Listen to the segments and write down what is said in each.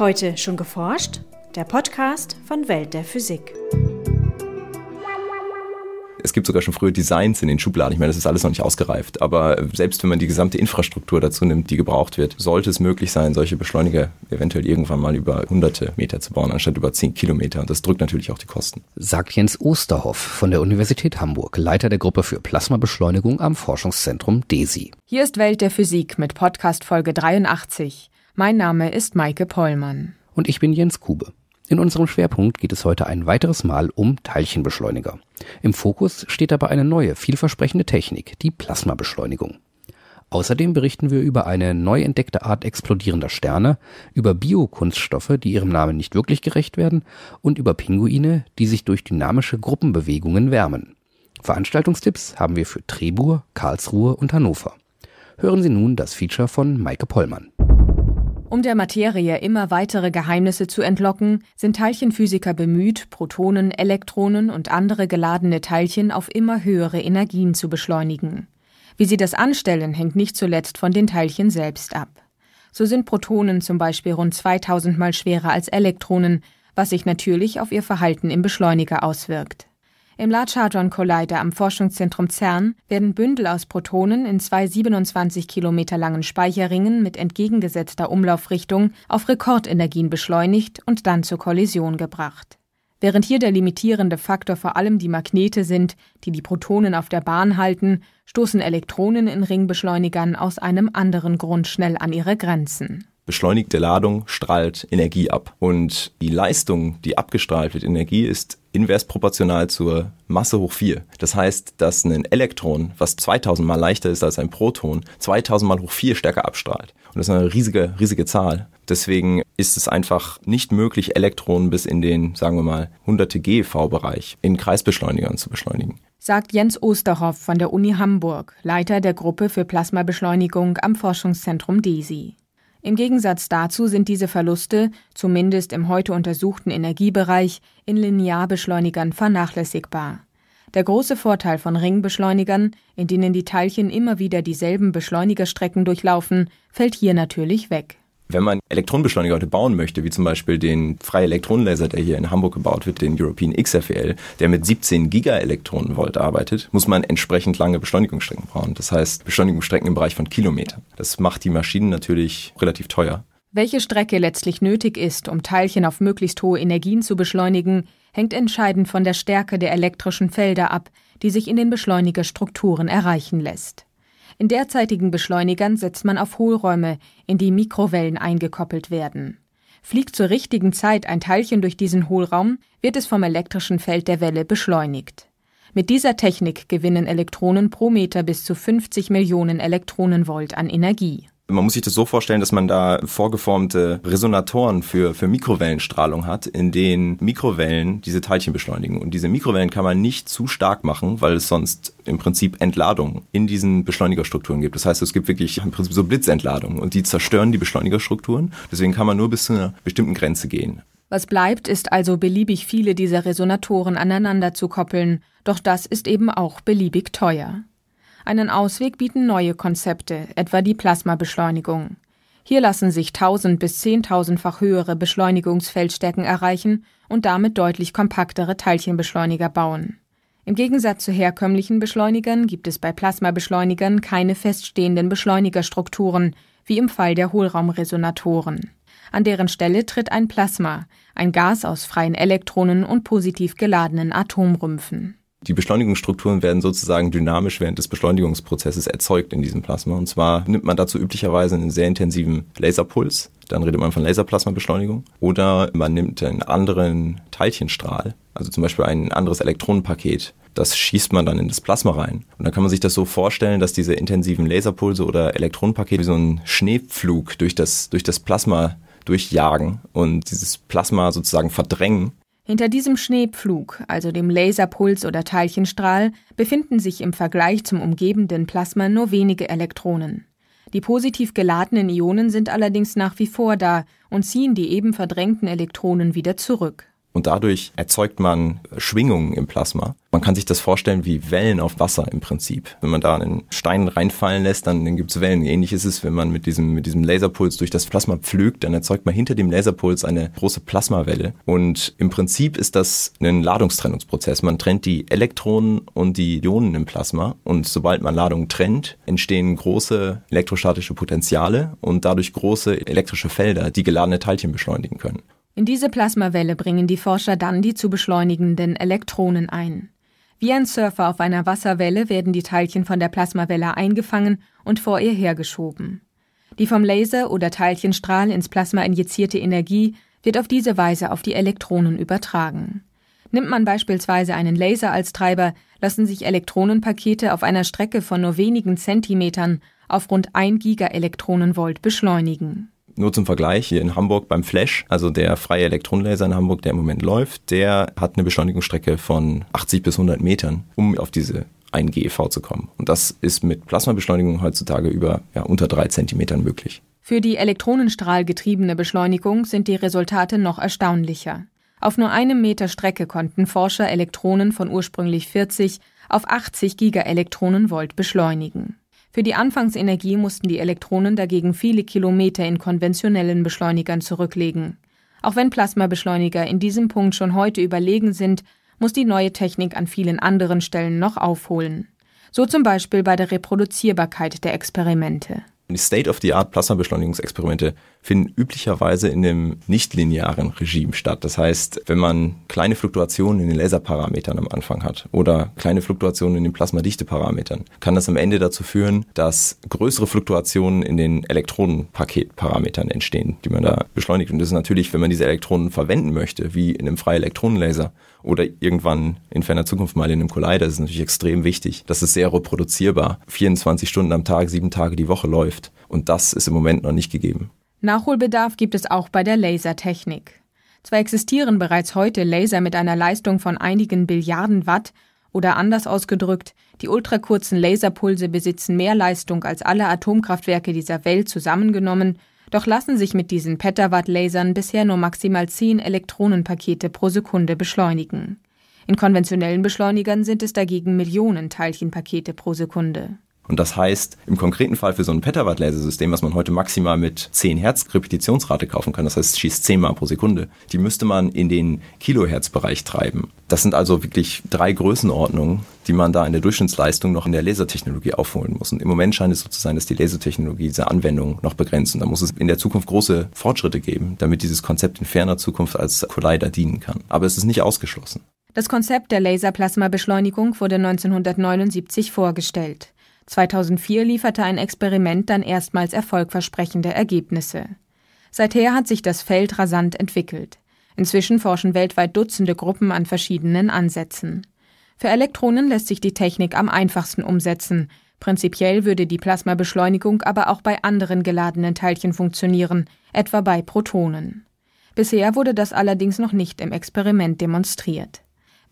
Heute schon geforscht? Der Podcast von Welt der Physik. Es gibt sogar schon frühe Designs in den Schubladen. Ich meine, das ist alles noch nicht ausgereift. Aber selbst wenn man die gesamte Infrastruktur dazu nimmt, die gebraucht wird, sollte es möglich sein, solche Beschleuniger eventuell irgendwann mal über hunderte Meter zu bauen, anstatt über zehn Kilometer. Und das drückt natürlich auch die Kosten. Sagt Jens Osterhoff von der Universität Hamburg, Leiter der Gruppe für Plasmabeschleunigung am Forschungszentrum DESI. Hier ist Welt der Physik mit Podcast Folge 83. Mein Name ist Maike Pollmann. Und ich bin Jens Kube. In unserem Schwerpunkt geht es heute ein weiteres Mal um Teilchenbeschleuniger. Im Fokus steht dabei eine neue, vielversprechende Technik, die Plasmabeschleunigung. Außerdem berichten wir über eine neu entdeckte Art explodierender Sterne, über Biokunststoffe, die ihrem Namen nicht wirklich gerecht werden, und über Pinguine, die sich durch dynamische Gruppenbewegungen wärmen. Veranstaltungstipps haben wir für Trebur, Karlsruhe und Hannover. Hören Sie nun das Feature von Maike Pollmann. Um der Materie immer weitere Geheimnisse zu entlocken, sind Teilchenphysiker bemüht, Protonen, Elektronen und andere geladene Teilchen auf immer höhere Energien zu beschleunigen. Wie sie das anstellen, hängt nicht zuletzt von den Teilchen selbst ab. So sind Protonen zum Beispiel rund 2000 mal schwerer als Elektronen, was sich natürlich auf ihr Verhalten im Beschleuniger auswirkt. Im Large Hadron Collider am Forschungszentrum CERN werden Bündel aus Protonen in zwei 27 Kilometer langen Speicherringen mit entgegengesetzter Umlaufrichtung auf Rekordenergien beschleunigt und dann zur Kollision gebracht. Während hier der limitierende Faktor vor allem die Magnete sind, die die Protonen auf der Bahn halten, stoßen Elektronen in Ringbeschleunigern aus einem anderen Grund schnell an ihre Grenzen beschleunigte Ladung strahlt Energie ab. Und die Leistung, die abgestrahlt wird, Energie, ist invers proportional zur Masse hoch 4. Das heißt, dass ein Elektron, was 2000 mal leichter ist als ein Proton, 2000 mal hoch 4 stärker abstrahlt. Und das ist eine riesige, riesige Zahl. Deswegen ist es einfach nicht möglich, Elektronen bis in den, sagen wir mal, hunderte GeV-Bereich in Kreisbeschleunigern zu beschleunigen. Sagt Jens Osterhoff von der Uni Hamburg, Leiter der Gruppe für Plasmabeschleunigung am Forschungszentrum DESI. Im Gegensatz dazu sind diese Verluste, zumindest im heute untersuchten Energiebereich, in Linearbeschleunigern vernachlässigbar. Der große Vorteil von Ringbeschleunigern, in denen die Teilchen immer wieder dieselben Beschleunigerstrecken durchlaufen, fällt hier natürlich weg. Wenn man Elektronenbeschleuniger heute bauen möchte, wie zum Beispiel den freie Elektronenlaser, der hier in Hamburg gebaut wird, den European XFEL, der mit 17 Gigaelektronenvolt arbeitet, muss man entsprechend lange Beschleunigungsstrecken bauen. Das heißt Beschleunigungsstrecken im Bereich von Kilometern. Das macht die Maschinen natürlich relativ teuer. Welche Strecke letztlich nötig ist, um Teilchen auf möglichst hohe Energien zu beschleunigen, hängt entscheidend von der Stärke der elektrischen Felder ab, die sich in den Beschleunigerstrukturen erreichen lässt. In derzeitigen Beschleunigern setzt man auf Hohlräume, in die Mikrowellen eingekoppelt werden. Fliegt zur richtigen Zeit ein Teilchen durch diesen Hohlraum, wird es vom elektrischen Feld der Welle beschleunigt. Mit dieser Technik gewinnen Elektronen pro Meter bis zu 50 Millionen Elektronenvolt an Energie. Man muss sich das so vorstellen, dass man da vorgeformte Resonatoren für, für Mikrowellenstrahlung hat, in denen Mikrowellen diese Teilchen beschleunigen. Und diese Mikrowellen kann man nicht zu stark machen, weil es sonst im Prinzip Entladung in diesen Beschleunigerstrukturen gibt. Das heißt, es gibt wirklich im Prinzip so Blitzentladungen und die zerstören die Beschleunigerstrukturen. Deswegen kann man nur bis zu einer bestimmten Grenze gehen. Was bleibt, ist also beliebig viele dieser Resonatoren aneinander zu koppeln, doch das ist eben auch beliebig teuer. Einen Ausweg bieten neue Konzepte, etwa die Plasmabeschleunigung. Hier lassen sich 1000 bis 10.000-fach höhere Beschleunigungsfeldstärken erreichen und damit deutlich kompaktere Teilchenbeschleuniger bauen. Im Gegensatz zu herkömmlichen Beschleunigern gibt es bei Plasmabeschleunigern keine feststehenden Beschleunigerstrukturen, wie im Fall der Hohlraumresonatoren. An deren Stelle tritt ein Plasma, ein Gas aus freien Elektronen und positiv geladenen Atomrümpfen. Die Beschleunigungsstrukturen werden sozusagen dynamisch während des Beschleunigungsprozesses erzeugt in diesem Plasma. Und zwar nimmt man dazu üblicherweise einen sehr intensiven Laserpuls, dann redet man von Laserplasmabeschleunigung, oder man nimmt einen anderen Teilchenstrahl, also zum Beispiel ein anderes Elektronenpaket, das schießt man dann in das Plasma rein. Und dann kann man sich das so vorstellen, dass diese intensiven Laserpulse oder Elektronenpakete wie so ein Schneepflug durch das, durch das Plasma durchjagen und dieses Plasma sozusagen verdrängen hinter diesem Schneepflug, also dem Laserpuls oder Teilchenstrahl, befinden sich im Vergleich zum umgebenden Plasma nur wenige Elektronen. Die positiv geladenen Ionen sind allerdings nach wie vor da und ziehen die eben verdrängten Elektronen wieder zurück. Und dadurch erzeugt man Schwingungen im Plasma. Man kann sich das vorstellen wie Wellen auf Wasser im Prinzip. Wenn man da einen Stein reinfallen lässt, dann, dann gibt es Wellen. Ähnlich ist es, wenn man mit diesem, mit diesem Laserpuls durch das Plasma pflügt, dann erzeugt man hinter dem Laserpuls eine große Plasmawelle. Und im Prinzip ist das ein Ladungstrennungsprozess. Man trennt die Elektronen und die Ionen im Plasma und sobald man Ladungen trennt, entstehen große elektrostatische Potenziale und dadurch große elektrische Felder, die geladene Teilchen beschleunigen können. In diese Plasmawelle bringen die Forscher dann die zu beschleunigenden Elektronen ein. Wie ein Surfer auf einer Wasserwelle werden die Teilchen von der Plasmawelle eingefangen und vor ihr hergeschoben. Die vom Laser oder Teilchenstrahl ins Plasma injizierte Energie wird auf diese Weise auf die Elektronen übertragen. Nimmt man beispielsweise einen Laser als Treiber, lassen sich Elektronenpakete auf einer Strecke von nur wenigen Zentimetern auf rund 1 Gigaelektronenvolt beschleunigen. Nur zum Vergleich, hier in Hamburg beim Flash, also der freie Elektronenlaser in Hamburg, der im Moment läuft, der hat eine Beschleunigungsstrecke von 80 bis 100 Metern, um auf diese 1 GeV zu kommen. Und das ist mit Plasmabeschleunigung heutzutage über ja, unter drei Zentimetern möglich. Für die elektronenstrahlgetriebene Beschleunigung sind die Resultate noch erstaunlicher. Auf nur einem Meter Strecke konnten Forscher Elektronen von ursprünglich 40 auf 80 Gigaelektronenvolt beschleunigen. Für die Anfangsenergie mussten die Elektronen dagegen viele Kilometer in konventionellen Beschleunigern zurücklegen. Auch wenn Plasmabeschleuniger in diesem Punkt schon heute überlegen sind, muss die neue Technik an vielen anderen Stellen noch aufholen. So zum Beispiel bei der Reproduzierbarkeit der Experimente. Die State-of-the-Art-Plasmabeschleunigungsexperimente finden üblicherweise in einem nichtlinearen Regime statt. Das heißt, wenn man kleine Fluktuationen in den Laserparametern am Anfang hat oder kleine Fluktuationen in den Plasmadichteparametern, kann das am Ende dazu führen, dass größere Fluktuationen in den Elektronenpaketparametern entstehen, die man da beschleunigt. Und das ist natürlich, wenn man diese Elektronen verwenden möchte, wie in einem freien Elektronenlaser oder irgendwann in ferner Zukunft mal in einem Collider, ist es natürlich extrem wichtig, dass es sehr reproduzierbar 24 Stunden am Tag, sieben Tage die Woche läuft. Und das ist im Moment noch nicht gegeben. Nachholbedarf gibt es auch bei der Lasertechnik. Zwar existieren bereits heute Laser mit einer Leistung von einigen Billiarden Watt, oder anders ausgedrückt, die ultrakurzen Laserpulse besitzen mehr Leistung als alle Atomkraftwerke dieser Welt zusammengenommen, doch lassen sich mit diesen Petawatt-Lasern bisher nur maximal 10 Elektronenpakete pro Sekunde beschleunigen. In konventionellen Beschleunigern sind es dagegen Millionen Teilchenpakete pro Sekunde. Und das heißt, im konkreten Fall für so ein Petawatt-Lasersystem, was man heute maximal mit 10 Hertz Repetitionsrate kaufen kann, das heißt, es schießt 10 Mal pro Sekunde, die müsste man in den Kilohertz-Bereich treiben. Das sind also wirklich drei Größenordnungen, die man da in der Durchschnittsleistung noch in der Lasertechnologie aufholen muss. Und im Moment scheint es so zu sein, dass die Lasertechnologie diese Anwendung noch begrenzt. Und da muss es in der Zukunft große Fortschritte geben, damit dieses Konzept in ferner Zukunft als Collider dienen kann. Aber es ist nicht ausgeschlossen. Das Konzept der Laserplasmabeschleunigung wurde 1979 vorgestellt. 2004 lieferte ein Experiment dann erstmals erfolgversprechende Ergebnisse. Seither hat sich das Feld rasant entwickelt. Inzwischen forschen weltweit Dutzende Gruppen an verschiedenen Ansätzen. Für Elektronen lässt sich die Technik am einfachsten umsetzen. Prinzipiell würde die Plasmabeschleunigung aber auch bei anderen geladenen Teilchen funktionieren, etwa bei Protonen. Bisher wurde das allerdings noch nicht im Experiment demonstriert.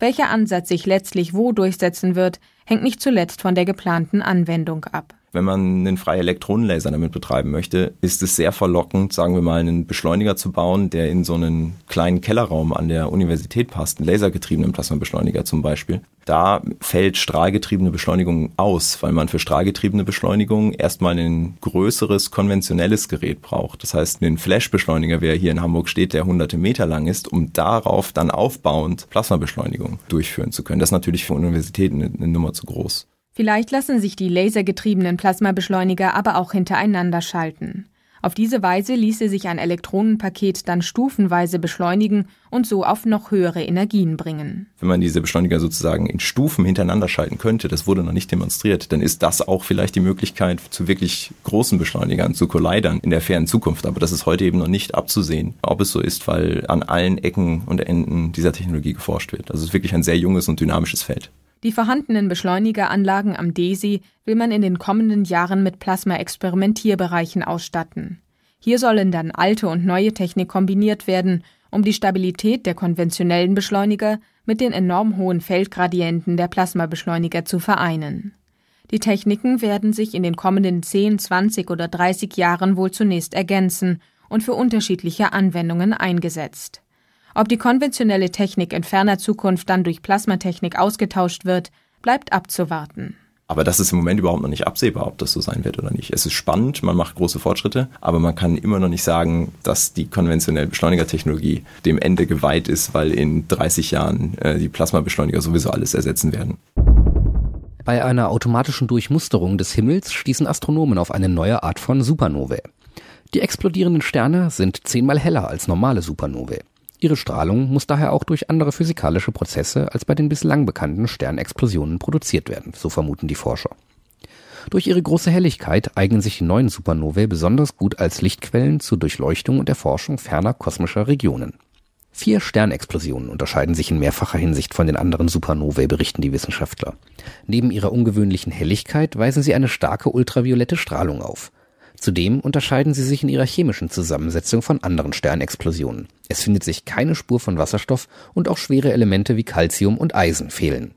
Welcher Ansatz sich letztlich wo durchsetzen wird, hängt nicht zuletzt von der geplanten Anwendung ab. Wenn man einen freien Elektronenlaser damit betreiben möchte, ist es sehr verlockend, sagen wir mal, einen Beschleuniger zu bauen, der in so einen kleinen Kellerraum an der Universität passt, einen lasergetriebenen Plasmabeschleuniger zum Beispiel. Da fällt strahlgetriebene Beschleunigung aus, weil man für strahlgetriebene Beschleunigung erstmal ein größeres konventionelles Gerät braucht. Das heißt, einen Flash-Beschleuniger, wer hier in Hamburg steht, der hunderte Meter lang ist, um darauf dann aufbauend Plasmabeschleunigung durchführen zu können. Das ist natürlich für Universitäten eine Nummer zu groß. Vielleicht lassen sich die lasergetriebenen Plasmabeschleuniger aber auch hintereinander schalten. Auf diese Weise ließe sich ein Elektronenpaket dann stufenweise beschleunigen und so auf noch höhere Energien bringen. Wenn man diese Beschleuniger sozusagen in Stufen hintereinander schalten könnte, das wurde noch nicht demonstriert, dann ist das auch vielleicht die Möglichkeit zu wirklich großen Beschleunigern, zu Collidern in der fernen Zukunft. Aber das ist heute eben noch nicht abzusehen, ob es so ist, weil an allen Ecken und Enden dieser Technologie geforscht wird. Also es ist wirklich ein sehr junges und dynamisches Feld. Die vorhandenen Beschleunigeranlagen am DESI will man in den kommenden Jahren mit Plasma-Experimentierbereichen ausstatten. Hier sollen dann alte und neue Technik kombiniert werden, um die Stabilität der konventionellen Beschleuniger mit den enorm hohen Feldgradienten der Plasmabeschleuniger zu vereinen. Die Techniken werden sich in den kommenden 10, 20 oder 30 Jahren wohl zunächst ergänzen und für unterschiedliche Anwendungen eingesetzt. Ob die konventionelle Technik in ferner Zukunft dann durch Plasmatechnik ausgetauscht wird, bleibt abzuwarten. Aber das ist im Moment überhaupt noch nicht absehbar, ob das so sein wird oder nicht. Es ist spannend, man macht große Fortschritte, aber man kann immer noch nicht sagen, dass die konventionelle Beschleunigertechnologie dem Ende geweiht ist, weil in 30 Jahren äh, die Plasmabeschleuniger sowieso alles ersetzen werden. Bei einer automatischen Durchmusterung des Himmels stießen Astronomen auf eine neue Art von Supernovae. Die explodierenden Sterne sind zehnmal heller als normale Supernovae. Ihre Strahlung muss daher auch durch andere physikalische Prozesse als bei den bislang bekannten Sternexplosionen produziert werden, so vermuten die Forscher. Durch ihre große Helligkeit eignen sich die neuen Supernovae besonders gut als Lichtquellen zur Durchleuchtung und Erforschung ferner kosmischer Regionen. Vier Sternexplosionen unterscheiden sich in mehrfacher Hinsicht von den anderen Supernovae, berichten die Wissenschaftler. Neben ihrer ungewöhnlichen Helligkeit weisen sie eine starke ultraviolette Strahlung auf. Zudem unterscheiden sie sich in ihrer chemischen Zusammensetzung von anderen Sternexplosionen. Es findet sich keine Spur von Wasserstoff und auch schwere Elemente wie Calcium und Eisen fehlen.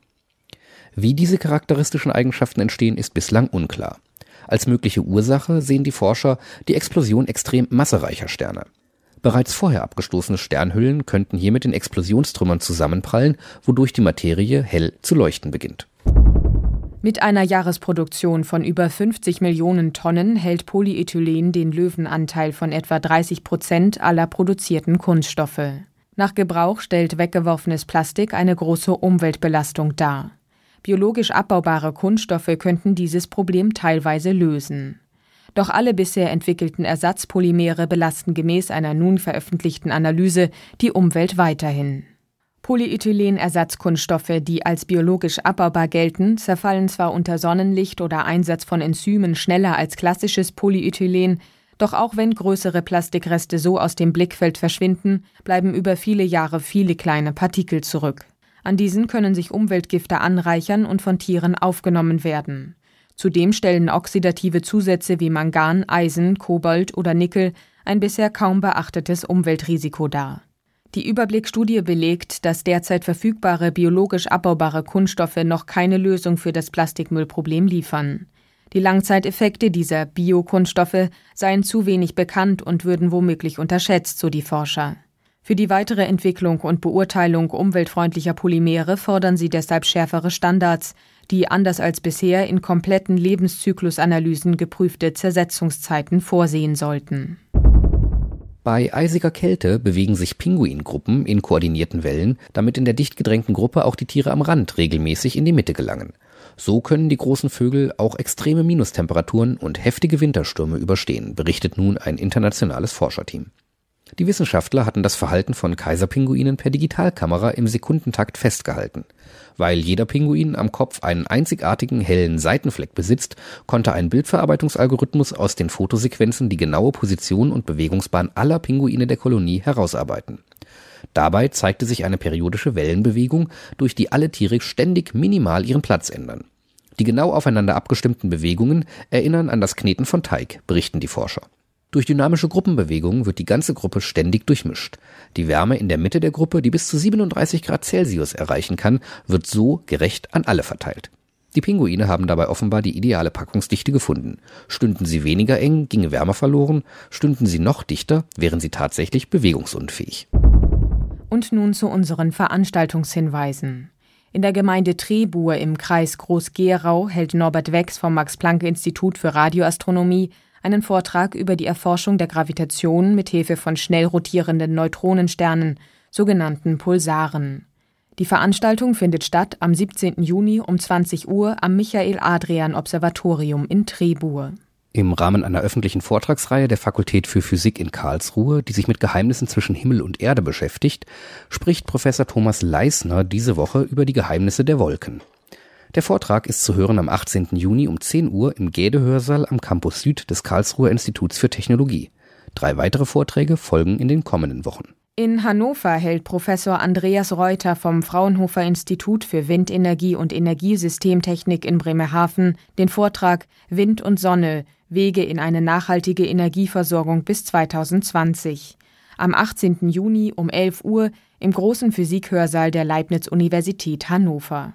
Wie diese charakteristischen Eigenschaften entstehen, ist bislang unklar. Als mögliche Ursache sehen die Forscher die Explosion extrem massereicher Sterne. Bereits vorher abgestoßene Sternhüllen könnten hier mit den Explosionstrümmern zusammenprallen, wodurch die Materie hell zu leuchten beginnt. Mit einer Jahresproduktion von über 50 Millionen Tonnen hält Polyethylen den Löwenanteil von etwa 30 Prozent aller produzierten Kunststoffe. Nach Gebrauch stellt weggeworfenes Plastik eine große Umweltbelastung dar. Biologisch abbaubare Kunststoffe könnten dieses Problem teilweise lösen. Doch alle bisher entwickelten Ersatzpolymere belasten gemäß einer nun veröffentlichten Analyse die Umwelt weiterhin. Polyethylenersatzkunststoffe, die als biologisch abbaubar gelten, zerfallen zwar unter Sonnenlicht oder Einsatz von Enzymen schneller als klassisches Polyethylen, doch auch wenn größere Plastikreste so aus dem Blickfeld verschwinden, bleiben über viele Jahre viele kleine Partikel zurück. An diesen können sich Umweltgifte anreichern und von Tieren aufgenommen werden. Zudem stellen oxidative Zusätze wie Mangan, Eisen, Kobalt oder Nickel ein bisher kaum beachtetes Umweltrisiko dar. Die Überblickstudie belegt, dass derzeit verfügbare biologisch abbaubare Kunststoffe noch keine Lösung für das Plastikmüllproblem liefern. Die Langzeiteffekte dieser Biokunststoffe seien zu wenig bekannt und würden womöglich unterschätzt, so die Forscher. Für die weitere Entwicklung und Beurteilung umweltfreundlicher Polymere fordern sie deshalb schärfere Standards, die anders als bisher in kompletten Lebenszyklusanalysen geprüfte Zersetzungszeiten vorsehen sollten. Bei eisiger Kälte bewegen sich Pinguingruppen in koordinierten Wellen, damit in der dicht gedrängten Gruppe auch die Tiere am Rand regelmäßig in die Mitte gelangen. So können die großen Vögel auch extreme Minustemperaturen und heftige Winterstürme überstehen, berichtet nun ein internationales Forscherteam. Die Wissenschaftler hatten das Verhalten von Kaiserpinguinen per Digitalkamera im Sekundentakt festgehalten. Weil jeder Pinguin am Kopf einen einzigartigen hellen Seitenfleck besitzt, konnte ein Bildverarbeitungsalgorithmus aus den Fotosequenzen die genaue Position und Bewegungsbahn aller Pinguine der Kolonie herausarbeiten. Dabei zeigte sich eine periodische Wellenbewegung, durch die alle Tiere ständig minimal ihren Platz ändern. Die genau aufeinander abgestimmten Bewegungen erinnern an das Kneten von Teig, berichten die Forscher. Durch dynamische Gruppenbewegungen wird die ganze Gruppe ständig durchmischt. Die Wärme in der Mitte der Gruppe, die bis zu 37 Grad Celsius erreichen kann, wird so gerecht an alle verteilt. Die Pinguine haben dabei offenbar die ideale Packungsdichte gefunden. Stünden sie weniger eng, ginge Wärme verloren, stünden sie noch dichter, wären sie tatsächlich bewegungsunfähig. Und nun zu unseren Veranstaltungshinweisen. In der Gemeinde Trebur im Kreis Groß-Gerau hält Norbert Wex vom Max-Planck-Institut für Radioastronomie einen Vortrag über die Erforschung der Gravitation mit Hilfe von schnell rotierenden Neutronensternen, sogenannten Pulsaren. Die Veranstaltung findet statt am 17. Juni um 20 Uhr am Michael-Adrian-Observatorium in Trebur. Im Rahmen einer öffentlichen Vortragsreihe der Fakultät für Physik in Karlsruhe, die sich mit Geheimnissen zwischen Himmel und Erde beschäftigt, spricht Professor Thomas Leisner diese Woche über die Geheimnisse der Wolken. Der Vortrag ist zu hören am 18. Juni um 10 Uhr im Gäde-Hörsaal am Campus Süd des Karlsruher Instituts für Technologie. Drei weitere Vorträge folgen in den kommenden Wochen. In Hannover hält Professor Andreas Reuter vom Fraunhofer Institut für Windenergie und Energiesystemtechnik in Bremerhaven den Vortrag Wind und Sonne Wege in eine nachhaltige Energieversorgung bis 2020. Am 18. Juni um 11 Uhr im großen Physikhörsaal der Leibniz Universität Hannover.